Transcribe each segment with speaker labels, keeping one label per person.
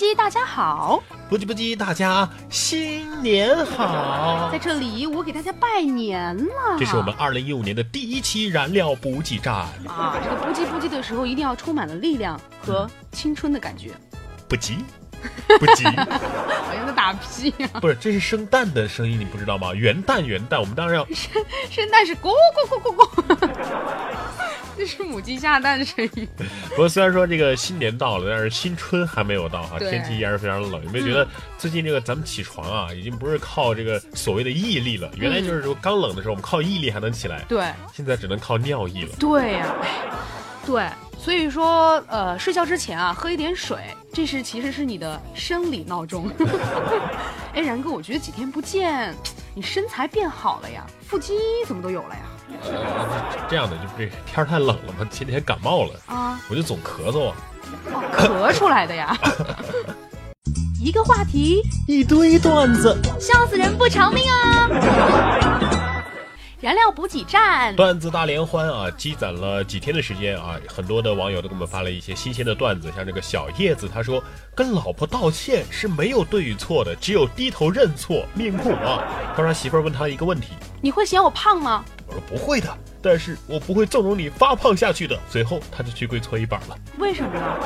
Speaker 1: 不急，大家好。
Speaker 2: 不急不急，大家新年好。
Speaker 1: 在这里，我给大家拜年了。
Speaker 2: 这是我们二零一五年的第一期燃料补给站
Speaker 1: 啊！这个不急不急的时候，一定要充满了力量和青春的感觉。
Speaker 2: 不急，不急，
Speaker 1: 好像在打屁啊！
Speaker 2: 不是，这是生蛋的声音，你不知道吗？元旦，元旦，我们当然要
Speaker 1: 生生蛋是咕咕咕咕咕。这是母鸡下蛋的声音。
Speaker 2: 不过虽然说这个新年到了，但是新春还没有到哈，天气依然是非常冷。有没有觉得最近这个咱们起床啊，已经不是靠这个所谓的毅力了？原来就是说刚冷的时候我们靠毅力还能起来，
Speaker 1: 对，
Speaker 2: 现在只能靠尿意了。
Speaker 1: 对呀，对，所以说呃，睡觉之前啊，喝一点水，这是其实是你的生理闹钟。哎，然哥，我觉得几天不见，你身材变好了呀，腹肌怎么都有了呀？
Speaker 2: 呃，这样的，就这天太冷了嘛，前几天感冒了啊，我就总咳嗽啊，
Speaker 1: 咳出来的呀。一个话题，
Speaker 2: 一堆段子，
Speaker 1: 笑死人不偿命啊！燃料补给站，
Speaker 2: 段子大联欢啊！积攒了几天的时间啊，很多的网友都给我们发了一些新鲜的段子，像这个小叶子，他说跟老婆道歉是没有对与错的，只有低头认错，命苦啊！他说媳妇儿问他一个问题：
Speaker 1: 你会嫌我胖吗？
Speaker 2: 我说不会的，但是我不会纵容你发胖下去的。随后他就去跪搓衣板了。
Speaker 1: 为什么呢？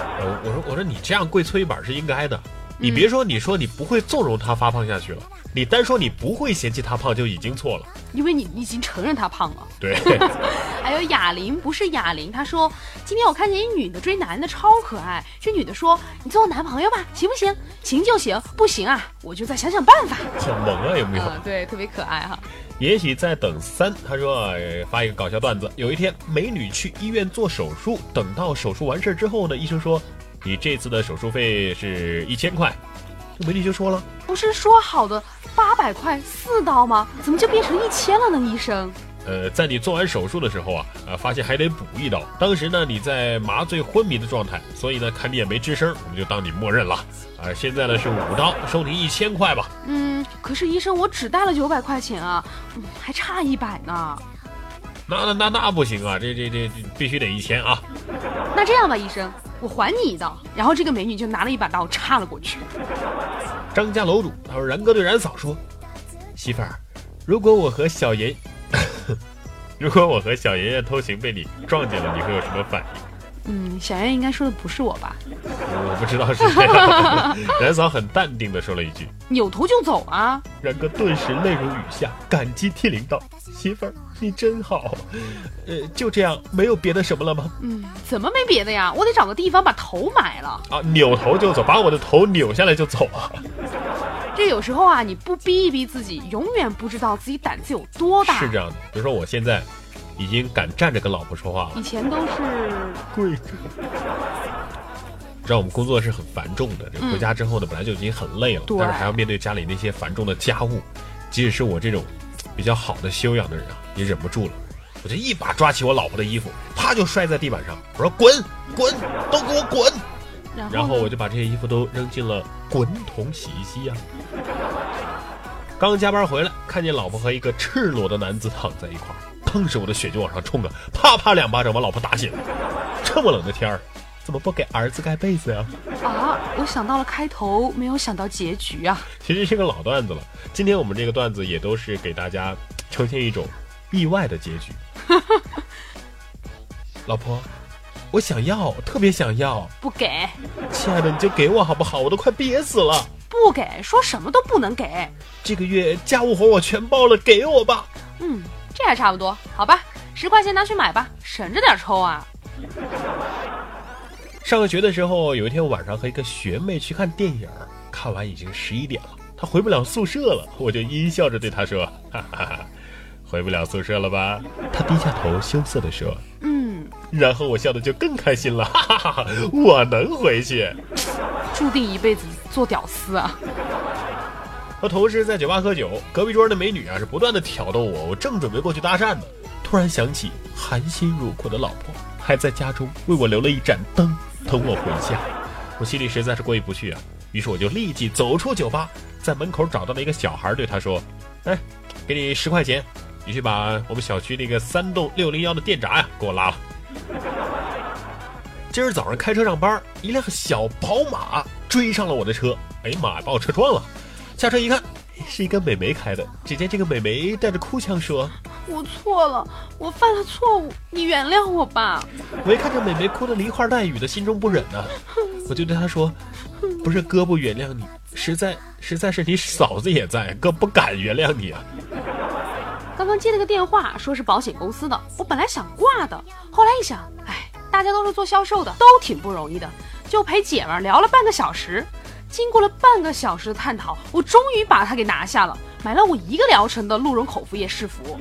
Speaker 2: 我说我说你这样跪搓衣板是应该的。你别说，你说你不会纵容他发胖下去了，你单说你不会嫌弃他胖就已经错了，
Speaker 1: 因为你已经承认他胖了。
Speaker 2: 对。
Speaker 1: 还有哑铃，不是哑铃，他说今天我看见一女的追男的超可爱，这女的说你做我男朋友吧，行不行？行就行，不行啊，我就再想想办法。
Speaker 2: 小萌啊，有没有？
Speaker 1: 对，特别可爱哈。
Speaker 2: 也许在等三，他说发一个搞笑段子，有一天美女去医院做手术，等到手术完事之后呢，医生说。你这次的手术费是一千块，这美女就说了：“
Speaker 1: 不是说好的八百块四刀吗？怎么就变成一千了呢？”医生，
Speaker 2: 呃，在你做完手术的时候啊，呃，发现还得补一刀。当时呢，你在麻醉昏迷的状态，所以呢，看你也没吱声，我们就当你默认了。啊，现在呢是五刀，收你一千块吧。
Speaker 1: 嗯，可是医生，我只带了九百块钱啊，还差一百呢。
Speaker 2: 那那那那不行啊，这这这必须得一千啊。
Speaker 1: 那这样吧，医生。我还你一刀，然后这个美女就拿了一把刀插了过去。
Speaker 2: 张家楼主他说：“然哥对然嫂说，媳妇儿，如果我和小爷，如果我和小爷爷偷情被你撞见了，你会有什么反应？”
Speaker 1: 嗯，小燕应该说的不是我吧？
Speaker 2: 我不知道是谁。然嫂很淡定的说了一句：“
Speaker 1: 扭头就走啊！”
Speaker 2: 然哥顿时泪如雨下，感激涕零道：“媳妇儿，你真好。”呃，就这样，没有别的什么了吗？
Speaker 1: 嗯，怎么没别的呀？我得找个地方把头埋了。
Speaker 2: 啊，扭头就走，把我的头扭下来就走啊！
Speaker 1: 这有时候啊，你不逼一逼自己，永远不知道自己胆子有多大。
Speaker 2: 是这样的，比如说我现在。已经敢站着跟老婆说话了。
Speaker 1: 以前都是
Speaker 2: 跪着。知道我们工作是很繁重的，这回家之后呢，本来就已经很累了，但是还要面对家里那些繁重的家务。即使是我这种比较好的修养的人啊，也忍不住了，我就一把抓起我老婆的衣服，啪就摔在地板上，我说滚滚，都给我滚！然后我就把这些衣服都扔进了滚筒洗衣机呀。刚加班回来，看见老婆和一个赤裸的男子躺在一块儿。当时我的血就往上冲啊，啪啪两巴掌把老婆打醒。这么冷的天儿，怎么不给儿子盖被子呀？
Speaker 1: 啊，我想到了开头，没有想到结局啊。
Speaker 2: 其实是个老段子了。今天我们这个段子也都是给大家呈现一种意外的结局。老婆，我想要，特别想要。
Speaker 1: 不给。
Speaker 2: 亲爱的，你就给我好不好？我都快憋死了。
Speaker 1: 不给，说什么都不能给。
Speaker 2: 这个月家务活我全包了，给我吧。
Speaker 1: 嗯。这还差不多，好吧，十块钱拿去买吧，省着点抽啊。
Speaker 2: 上学的时候，有一天晚上和一个学妹去看电影，看完已经十一点了，她回不了宿舍了，我就阴笑着对她说：“哈哈哈，回不了宿舍了吧？她低下头羞涩地说：“
Speaker 1: 嗯。”
Speaker 2: 然后我笑的就更开心了，哈哈哈！我能回去，
Speaker 1: 注定一辈子做屌丝啊！
Speaker 2: 和同事在酒吧喝酒，隔壁桌的美女啊是不断的挑逗我，我正准备过去搭讪呢，突然想起含辛茹苦的老婆还在家中为我留了一盏灯等我回家，我心里实在是过意不去啊，于是我就立即走出酒吧，在门口找到了一个小孩，对他说：“哎，给你十块钱，你去把我们小区那个三栋六零幺的电闸呀给我拉了。”今儿早上开车上班，一辆小宝马追上了我的车，哎呀妈，把我车撞了！下车一看，是一个美眉开的。只见这个美眉带着哭腔说：“
Speaker 1: 我错了，我犯了错误，你原谅我吧。”
Speaker 2: 我一看这美眉哭得梨花带雨的，心中不忍呐，我就对她说：“不是哥不原谅你，实在实在是你嫂子也在，哥不敢原谅你啊。”
Speaker 1: 刚刚接了个电话，说是保险公司的，我本来想挂的，后来一想，哎，大家都是做销售的，都挺不容易的，就陪姐们聊了半个小时。经过了半个小时的探讨，我终于把它给拿下了，买了我一个疗程的鹿茸口服液试服。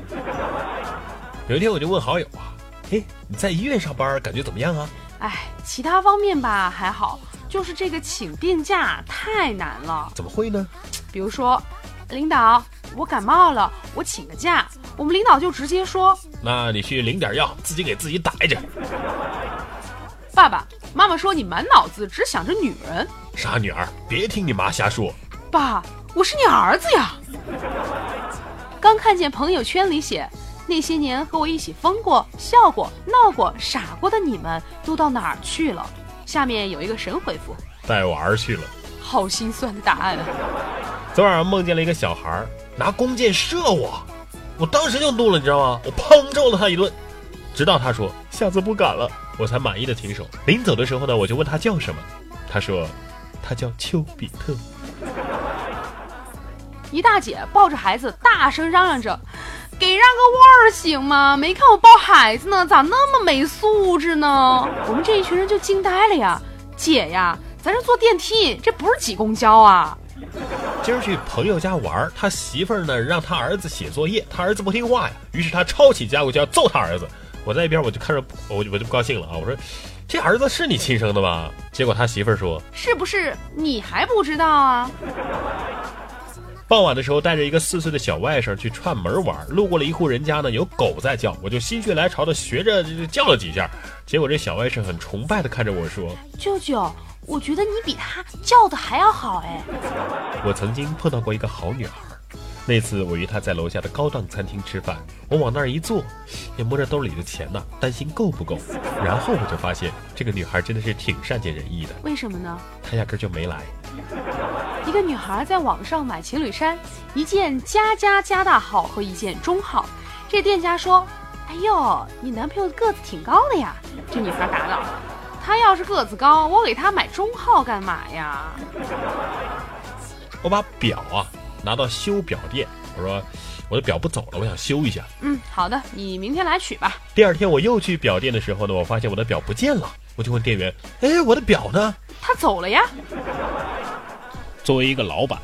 Speaker 2: 有一天我就问好友啊，嘿，你在医院上班感觉怎么样啊？
Speaker 1: 哎，其他方面吧还好，就是这个请病假太难了。
Speaker 2: 怎么会呢？
Speaker 1: 比如说，领导。我感冒了，我请个假。我们领导就直接说：“
Speaker 2: 那你去领点药，自己给自己打一针。”
Speaker 1: 爸爸妈妈说：“你满脑子只想着女人。”
Speaker 2: 傻女儿，别听你妈瞎说。
Speaker 1: 爸，我是你儿子呀。刚看见朋友圈里写，那些年和我一起疯过、笑过、闹过、傻过的你们都到哪儿去了？下面有一个神回复：
Speaker 2: 带娃去了。
Speaker 1: 好心酸的答案啊！
Speaker 2: 昨晚上梦见了一个小孩拿弓箭射我，我当时就怒了，你知道吗？我砰揍了他一顿，直到他说下次不敢了，我才满意的停手。临走的时候呢，我就问他叫什么，他说他叫丘比特。
Speaker 1: 一大姐抱着孩子大声嚷嚷着：“给让个位儿行吗？没看我抱孩子呢，咋那么没素质呢？”我们这一群人就惊呆了呀，姐呀，咱这坐电梯，这不是挤公交啊。
Speaker 2: 今儿去朋友家玩，他媳妇儿呢让他儿子写作业，他儿子不听话呀，于是他抄起家伙就要揍他儿子。我在一边我就看着，我我就不高兴了啊！我说，这儿子是你亲生的吗？结果他媳妇儿说，
Speaker 1: 是不是你还不知道啊？
Speaker 2: 傍晚的时候，带着一个四岁的小外甥去串门玩，路过了一户人家呢，有狗在叫，我就心血来潮的学着叫了几下，结果这小外甥很崇拜的看着我说，
Speaker 1: 舅舅。我觉得你比他叫的还要好哎！
Speaker 2: 我曾经碰到过一个好女孩，那次我与她在楼下的高档餐厅吃饭，我往那儿一坐，也摸着兜里的钱呢，担心够不够。然后我就发现这个女孩真的是挺善解人意的。
Speaker 1: 为什么呢？
Speaker 2: 她压根就没来。
Speaker 1: 一个女孩在网上买情侣衫，一件加加加大号和一件中号。这店家说：“哎呦，你男朋友个子挺高的呀。”这女孩答道。他要是个子高，我给他买中号干嘛呀？
Speaker 2: 我把表啊拿到修表店，我说我的表不走了，我想修一下。
Speaker 1: 嗯，好的，你明天来取吧。
Speaker 2: 第二天我又去表店的时候呢，我发现我的表不见了，我就问店员：“哎，我的表呢？”
Speaker 1: 他走了呀。
Speaker 2: 作为一个老板，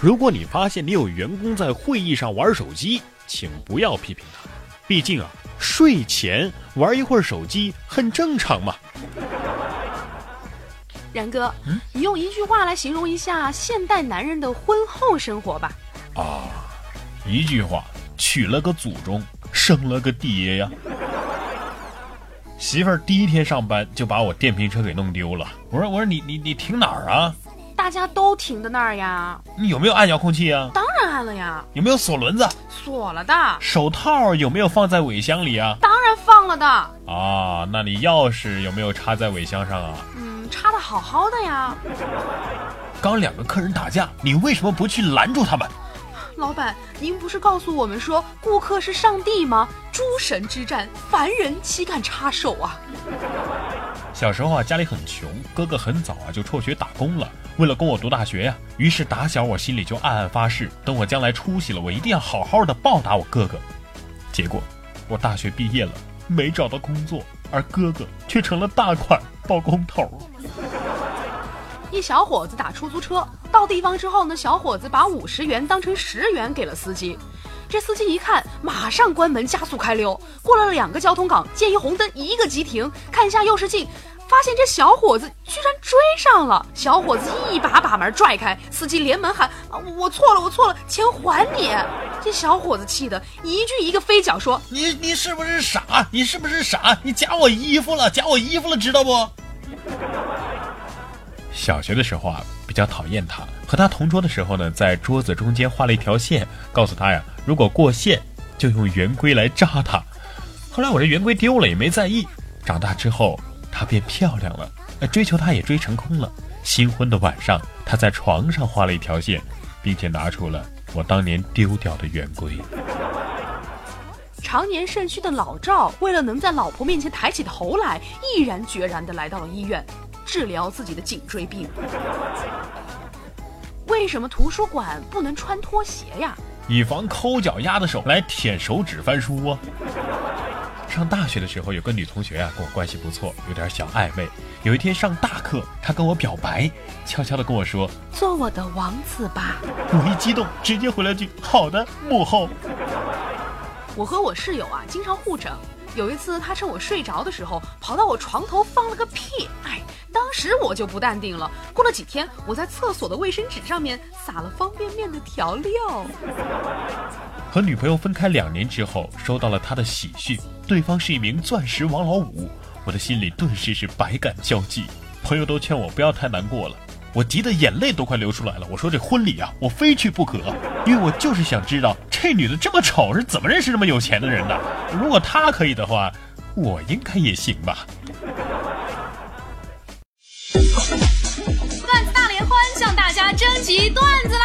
Speaker 2: 如果你发现你有员工在会议上玩手机，请不要批评他，毕竟啊，睡前玩一会儿手机很正常嘛。
Speaker 1: 然哥，嗯你用一句话来形容一下现代男人的婚后生活吧。
Speaker 2: 啊，一句话，娶了个祖宗，生了个爹呀。媳妇儿第一天上班就把我电瓶车给弄丢了。我说，我说你你你停哪儿啊？
Speaker 1: 大家都停在那儿呀。
Speaker 2: 你有没有按遥控器啊？
Speaker 1: 当然按了呀。
Speaker 2: 有没有锁轮子？
Speaker 1: 锁了的。
Speaker 2: 手套有没有放在尾箱里啊？
Speaker 1: 当然放了的。
Speaker 2: 啊，那你钥匙有没有插在尾箱上啊？
Speaker 1: 插的好好的呀！
Speaker 2: 刚两个客人打架，你为什么不去拦住他们？
Speaker 1: 老板，您不是告诉我们说顾客是上帝吗？诸神之战，凡人岂敢插手啊？
Speaker 2: 小时候啊，家里很穷，哥哥很早啊就辍学打工了，为了供我读大学呀，于是打小我心里就暗暗发誓，等我将来出息了，我一定要好好的报答我哥哥。结果，我大学毕业了，没找到工作，而哥哥却成了大款包工头。
Speaker 1: 一小伙子打出租车，到地方之后呢，小伙子把五十元当成十元给了司机。这司机一看，马上关门加速开溜。过了两个交通岗，见一红灯，一个急停，看一下右视镜。发现这小伙子居然追上了，小伙子一把把门拽开，司机连忙喊：“我错了，我错了，钱还你！”这小伙子气得一句一个飞脚说：“
Speaker 2: 你你是不是傻？你是不是傻？你夹我衣服了，夹我衣服了，知道不？”小学的时候啊，比较讨厌他，和他同桌的时候呢，在桌子中间画了一条线，告诉他呀，如果过线就用圆规来扎他。后来我这圆规丢了，也没在意。长大之后。她变漂亮了，追求她也追成功了。新婚的晚上，他在床上画了一条线，并且拿出了我当年丢掉的圆规。
Speaker 1: 常年肾虚的老赵，为了能在老婆面前抬起头来，毅然决然地来到了医院，治疗自己的颈椎病。为什么图书馆不能穿拖鞋呀？
Speaker 2: 以防抠脚丫的手来舔手指翻书啊。上大学的时候，有个女同学啊，跟我关系不错，有点小暧昧。有一天上大课，她跟我表白，悄悄的跟我说：“
Speaker 1: 做我的王子吧。”
Speaker 2: 我一激动，直接回了句：“好的，幕后。”
Speaker 1: 我和我室友啊，经常互整。有一次，他趁我睡着的时候，跑到我床头放了个屁。哎，当时我就不淡定了。过了几天，我在厕所的卫生纸上面撒了方便面的调料。
Speaker 2: 和女朋友分开两年之后，收到了她的喜讯，对方是一名钻石王老五，我的心里顿时是百感交集。朋友都劝我不要太难过了，我急得眼泪都快流出来了。我说这婚礼啊，我非去不可，因为我就是想知道这女的这么丑是怎么认识这么有钱的人的。如果她可以的话，我应该也行吧。
Speaker 1: 段子大联欢向大家征集段子啦！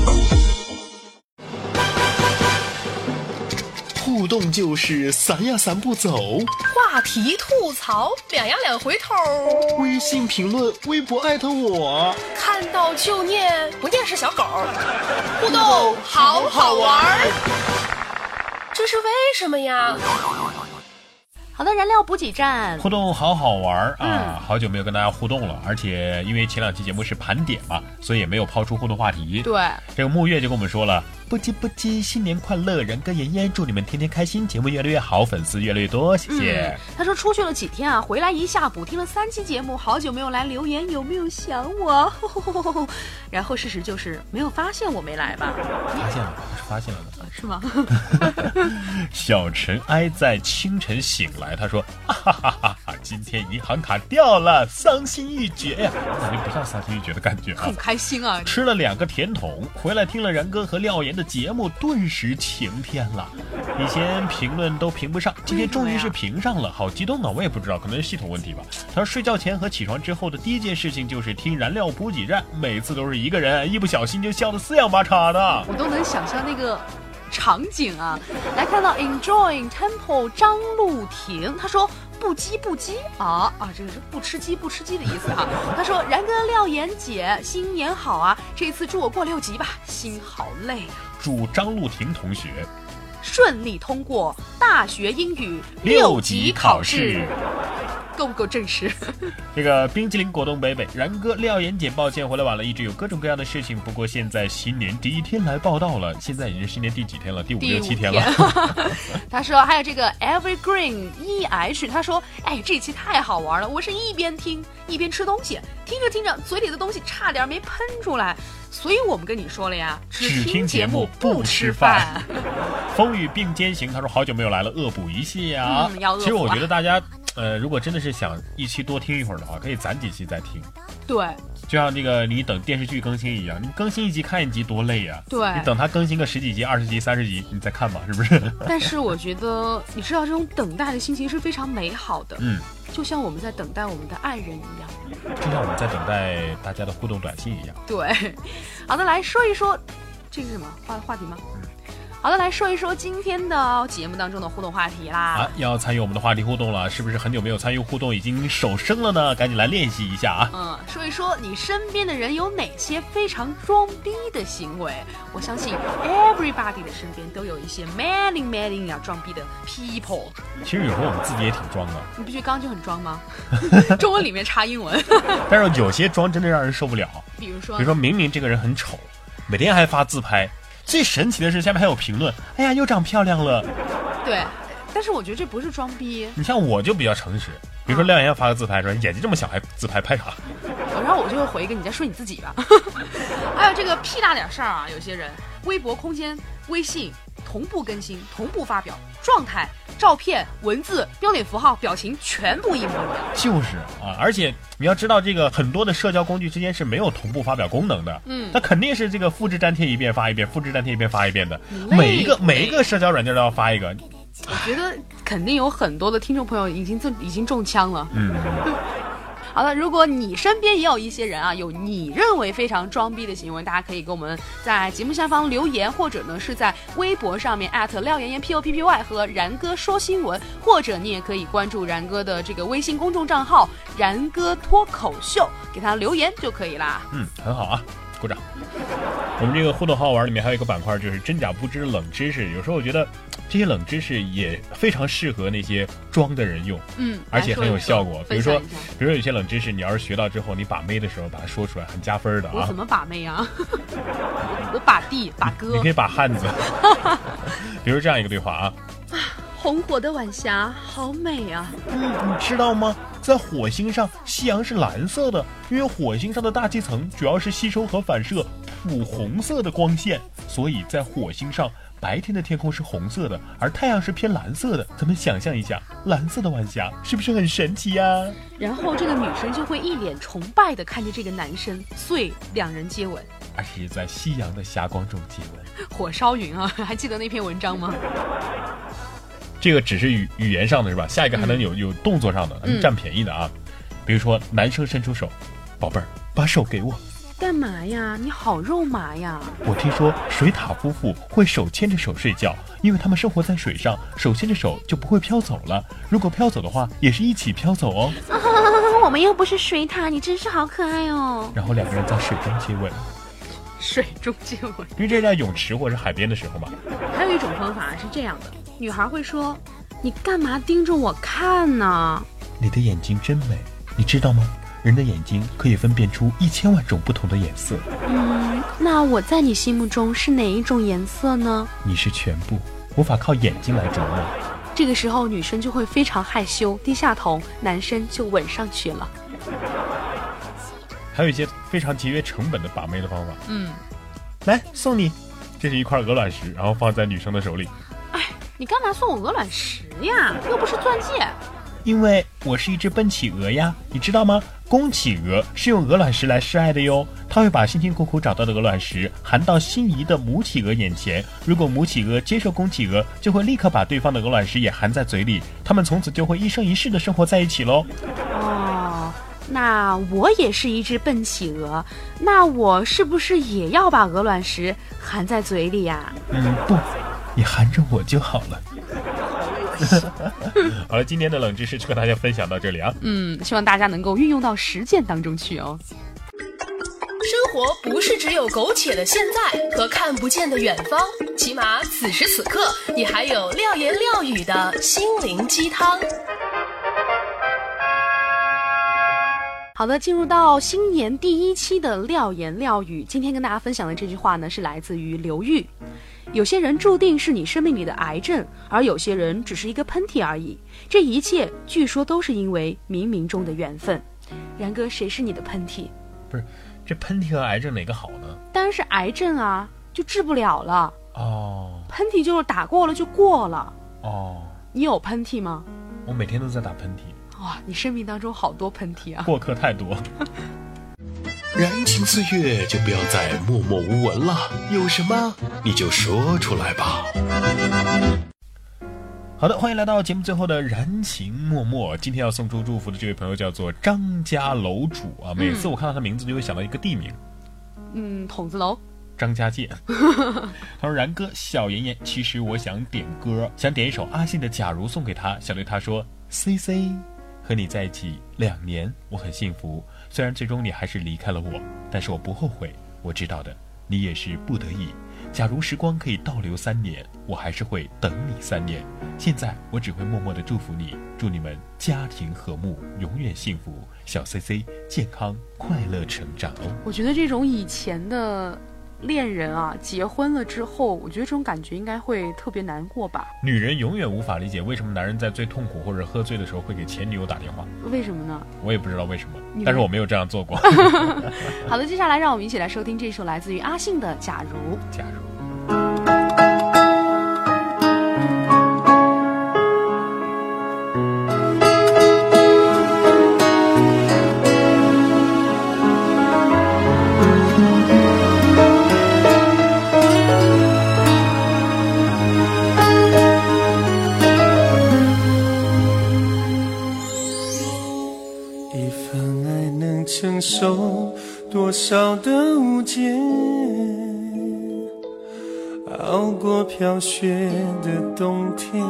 Speaker 2: 互动就是散呀散不走，
Speaker 1: 话题吐槽两呀两回头，
Speaker 2: 微信评论微博艾特我，
Speaker 1: 看到就念不念是小狗，互动好好玩，这是为什么呀？好的，燃料补给站。
Speaker 2: 互动好好玩啊！好久没有跟大家互动了，而且因为前两期节目是盘点嘛，所以也没有抛出互动话题。
Speaker 1: 对，
Speaker 2: 这个木月就跟我们说了，不急不急，新年快乐，然哥妍妍，祝你们天天开心，节目越来越好，粉丝越来越多，谢谢。
Speaker 1: 他说出去了几天啊，回来一下补听了三期节目，好久没有来留言，有没有想我？然后事实就是没有发现我没来吧？
Speaker 2: 发现了，是发现了的。
Speaker 1: 是吗？
Speaker 2: 小尘埃在清晨醒来，他说：“哈哈哈哈今天银行卡掉了，伤心欲绝呀！感觉不像伤心欲绝的感觉啊，
Speaker 1: 很开心啊！
Speaker 2: 吃了两个甜筒，回来听了然哥和廖岩的节目，顿时晴天了。以前评论都评不上，今天终于是评上了，好激动啊！我也不知道，可能是系统问题吧。他说睡觉前和起床之后的第一件事情就是听燃料补给站，每次都是一个人，一不小心就笑得四仰八叉的。
Speaker 1: 我都能想象那个。”场景啊，来看到 enjoying temple 张露婷，他说不鸡不鸡啊啊，这个是不吃鸡不吃鸡的意思哈。他说然哥廖岩姐新年好啊，这次祝我过六级吧，心好累啊。
Speaker 2: 祝张露婷同学
Speaker 1: 顺利通过大学英语六级考试。够不够正式？
Speaker 2: 这个冰淇淋果冻北北然哥廖岩姐，抱歉回来晚了，一直有各种各样的事情。不过现在新年第一天来报道了，现在已经是新年第几天了？第五六七天了。
Speaker 1: 他说还有这个 Evergreen E H，他说哎这期太好玩了，我是一边听一边吃东西，听着听着嘴里的东西差点没喷出来，所以我们跟你说了呀，
Speaker 2: 只听节目不吃饭。风雨并肩行，他说好久没有来了，恶补一下。其实我觉得大家。呃，如果真的是想一期多听一会儿的话，可以攒几期再听。
Speaker 1: 对，
Speaker 2: 就像那个你等电视剧更新一样，你更新一集看一集多累呀。
Speaker 1: 对，
Speaker 2: 你等它更新个十几集、二十集、三十集，你再看吧，是不是？
Speaker 1: 但是我觉得，你知道这种等待的心情是非常美好的。
Speaker 2: 嗯，
Speaker 1: 就像我们在等待我们的爱人一样，
Speaker 2: 就像我们在等待大家的互动短信一样。
Speaker 1: 对，好的，来说一说，这是什么话话题吗？好的，来说一说今天的节目当中的互动话题啦。
Speaker 2: 啊，要参与我们的话题互动了，是不是很久没有参与互动，已经手生了呢？赶紧来练习一下啊！
Speaker 1: 嗯，说一说你身边的人有哪些非常装逼的行为？我相信 everybody 的身边都有一些 many many 要装逼的 people。
Speaker 2: 其实有时候我们自己也挺装的。
Speaker 1: 你不觉得刚刚就很装吗？中文里面插英文。
Speaker 2: 但是有些装真的让人受不了。
Speaker 1: 比如说，
Speaker 2: 比如说明明这个人很丑，每天还发自拍。最神奇的是，下面还有评论。哎呀，又长漂亮了。
Speaker 1: 对，但是我觉得这不是装逼。
Speaker 2: 你像我就比较诚实，比如说亮岩发个自拍说眼睛这么小还自拍拍啥？
Speaker 1: 然后我就会回一个你在说你自己吧。还有这个屁大点事儿啊，有些人微博空间、微信同步更新、同步发表状态。照片、文字、标点符号、表情全部一模一样，
Speaker 2: 就是啊！而且你要知道，这个很多的社交工具之间是没有同步发表功能的。嗯，它肯定是这个复制粘贴一遍发一遍，复制粘贴一遍发一遍的。每一个每一个社交软件都要发一个。
Speaker 1: 我觉得肯定有很多的听众朋友已经中已经中枪了。嗯。好了，如果你身边也有一些人啊，有你认为非常装逼的行为，大家可以给我们在节目下方留言，或者呢是在微博上面艾特廖妍妍 P O P P Y 和然哥说新闻，或者你也可以关注然哥的这个微信公众账号然哥脱口秀，给他留言就可以啦。
Speaker 2: 嗯，很好啊，鼓掌。我们这个互动好玩里面还有一个板块，就是真假不知冷知识。有时候我觉得这些冷知识也非常适合那些装的人用，
Speaker 1: 嗯，
Speaker 2: 而且很有效果。比如说，比如说有些冷知识，你要是学到之后，你把妹的时候把它说出来，很加分的啊。
Speaker 1: 我怎么把妹啊？我把弟把哥，
Speaker 2: 你可以把汉子。比如这样一个对话啊。
Speaker 1: 红火的晚霞好美啊！
Speaker 2: 嗯，你知道吗？在火星上，夕阳是蓝色的，因为火星上的大气层主要是吸收和反射普红色的光线，所以在火星上，白天的天空是红色的，而太阳是偏蓝色的。咱们想象一下，蓝色的晚霞是不是很神奇呀？
Speaker 1: 然后这个女生就会一脸崇拜的看着这个男生，遂两人接吻，
Speaker 2: 而且在夕阳的霞光中接吻。
Speaker 1: 火烧云啊！还记得那篇文章吗？
Speaker 2: 这个只是语语言上的是吧？下一个还能有有动作上的，能占便宜的啊。比如说，男生伸出手，宝贝儿，把手给我。
Speaker 1: 干嘛呀？你好肉麻呀！
Speaker 2: 我听说水獭夫妇会手牵着手睡觉，因为他们生活在水上，手牵着手就不会飘走了。如果飘走的话，也是一起飘走哦。
Speaker 1: 我们又不是水獭，你真是好可爱哦。
Speaker 2: 然后两个人在水中接吻。
Speaker 1: 水中接吻？
Speaker 2: 因为这是在泳池或者海边的时候嘛。
Speaker 1: 还有一种方法是这样的。女孩会说：“你干嘛盯着我看呢？”
Speaker 2: 你的眼睛真美，你知道吗？人的眼睛可以分辨出一千万种不同的颜色。
Speaker 1: 嗯，那我在你心目中是哪一种颜色呢？
Speaker 2: 你是全部，无法靠眼睛来琢磨。
Speaker 1: 这个时候，女生就会非常害羞，低下头，男生就吻上去了。
Speaker 2: 还有一些非常节约成本的把妹的方法。
Speaker 1: 嗯，
Speaker 2: 来送你，这是一块鹅卵石，然后放在女生的手里。
Speaker 1: 哎你干嘛送我鹅卵石呀？又不是钻戒。
Speaker 2: 因为我是一只笨企鹅呀，你知道吗？公企鹅是用鹅卵石来示爱的哟。它会把辛辛苦苦找到的鹅卵石含到心仪的母企鹅眼前。如果母企鹅接受公企鹅，就会立刻把对方的鹅卵石也含在嘴里。他们从此就会一生一世的生活在一起喽。
Speaker 1: 哦，那我也是一只笨企鹅，那我是不是也要把鹅卵石含在嘴里呀？
Speaker 2: 嗯，不。你含着我就好了。好了，今天的冷知识就跟大家分享到这里啊。
Speaker 1: 嗯，希望大家能够运用到实践当中去哦。
Speaker 3: 生活不是只有苟且的现在和看不见的远方，起码此时此刻，你还有廖言廖语的心灵鸡汤。
Speaker 1: 好的，进入到新年第一期的廖言廖语，今天跟大家分享的这句话呢，是来自于刘玉。有些人注定是你生命里的癌症，而有些人只是一个喷嚏而已。这一切据说都是因为冥冥中的缘分。然哥，谁是你的喷嚏？
Speaker 2: 不是，这喷嚏和癌症哪个好呢？
Speaker 1: 当然是癌症啊，就治不了了。
Speaker 2: 哦。
Speaker 1: 喷嚏就是打过了就过了。
Speaker 2: 哦。
Speaker 1: 你有喷嚏吗？
Speaker 2: 我每天都在打喷嚏。
Speaker 1: 哇，你生命当中好多喷嚏啊！
Speaker 2: 过客太多。
Speaker 4: 燃情岁月就不要再默默无闻了，有什么你就说出来吧。
Speaker 2: 好的，欢迎来到节目最后的燃情默默。今天要送出祝福的这位朋友叫做张家楼主啊，每次我看到他名字就会想到一个地名，
Speaker 1: 嗯，筒子楼。
Speaker 2: 张家界。他说：“然哥，小妍妍，其实我想点歌，想点一首阿信的《假如》送给他，想对他说：C C，和你在一起两年，我很幸福。虽然最终你还是离开了我，但是我不后悔。我知道的，你也是不得已。假如时光可以倒流三年，我还是会等你三年。现在我只会默默的祝福你，祝你们家庭和睦，永远幸福。小 C C 健康快乐成长哦。
Speaker 1: 我觉得这种以前的。恋人啊，结婚了之后，我觉得这种感觉应该会特别难过吧。
Speaker 2: 女人永远无法理解为什么男人在最痛苦或者喝醉的时候会给前女友打电话。
Speaker 1: 为什么呢？
Speaker 2: 我也不知道为什么，但是我没有这样做过。
Speaker 1: 好的，接下来让我们一起来收听这首来自于阿信的《假如》。
Speaker 2: 假如。
Speaker 5: 熬过飘雪的冬天，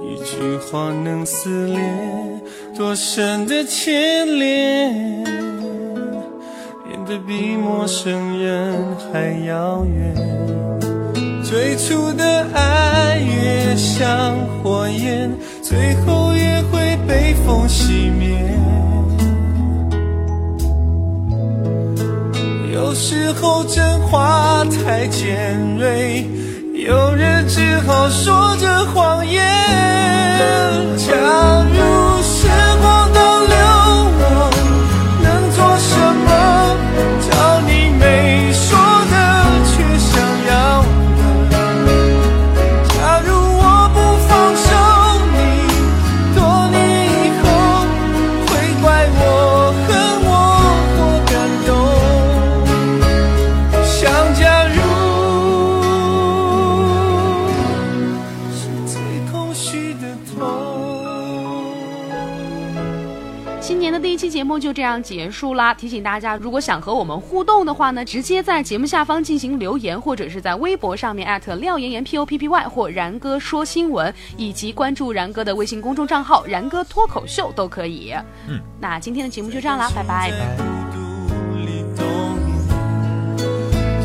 Speaker 5: 一句话能撕裂多深的牵连，变得比陌生人还遥远。最初的爱越像火焰，最后也会被风熄灭。时候真话太尖锐，有人只好说着谎言。假如
Speaker 1: 就这样结束啦！提醒大家，如果想和我们互动的话呢，直接在节目下方进行留言，或者是在微博上面艾特廖岩岩 P O P P Y 或然哥说新闻，以及关注然哥的微信公众账号“然哥脱口秀”都可以。
Speaker 2: 嗯，
Speaker 1: 那今天的节目就这样啦，拜拜。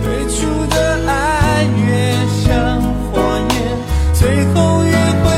Speaker 5: 最初的爱越像火焰，最后越会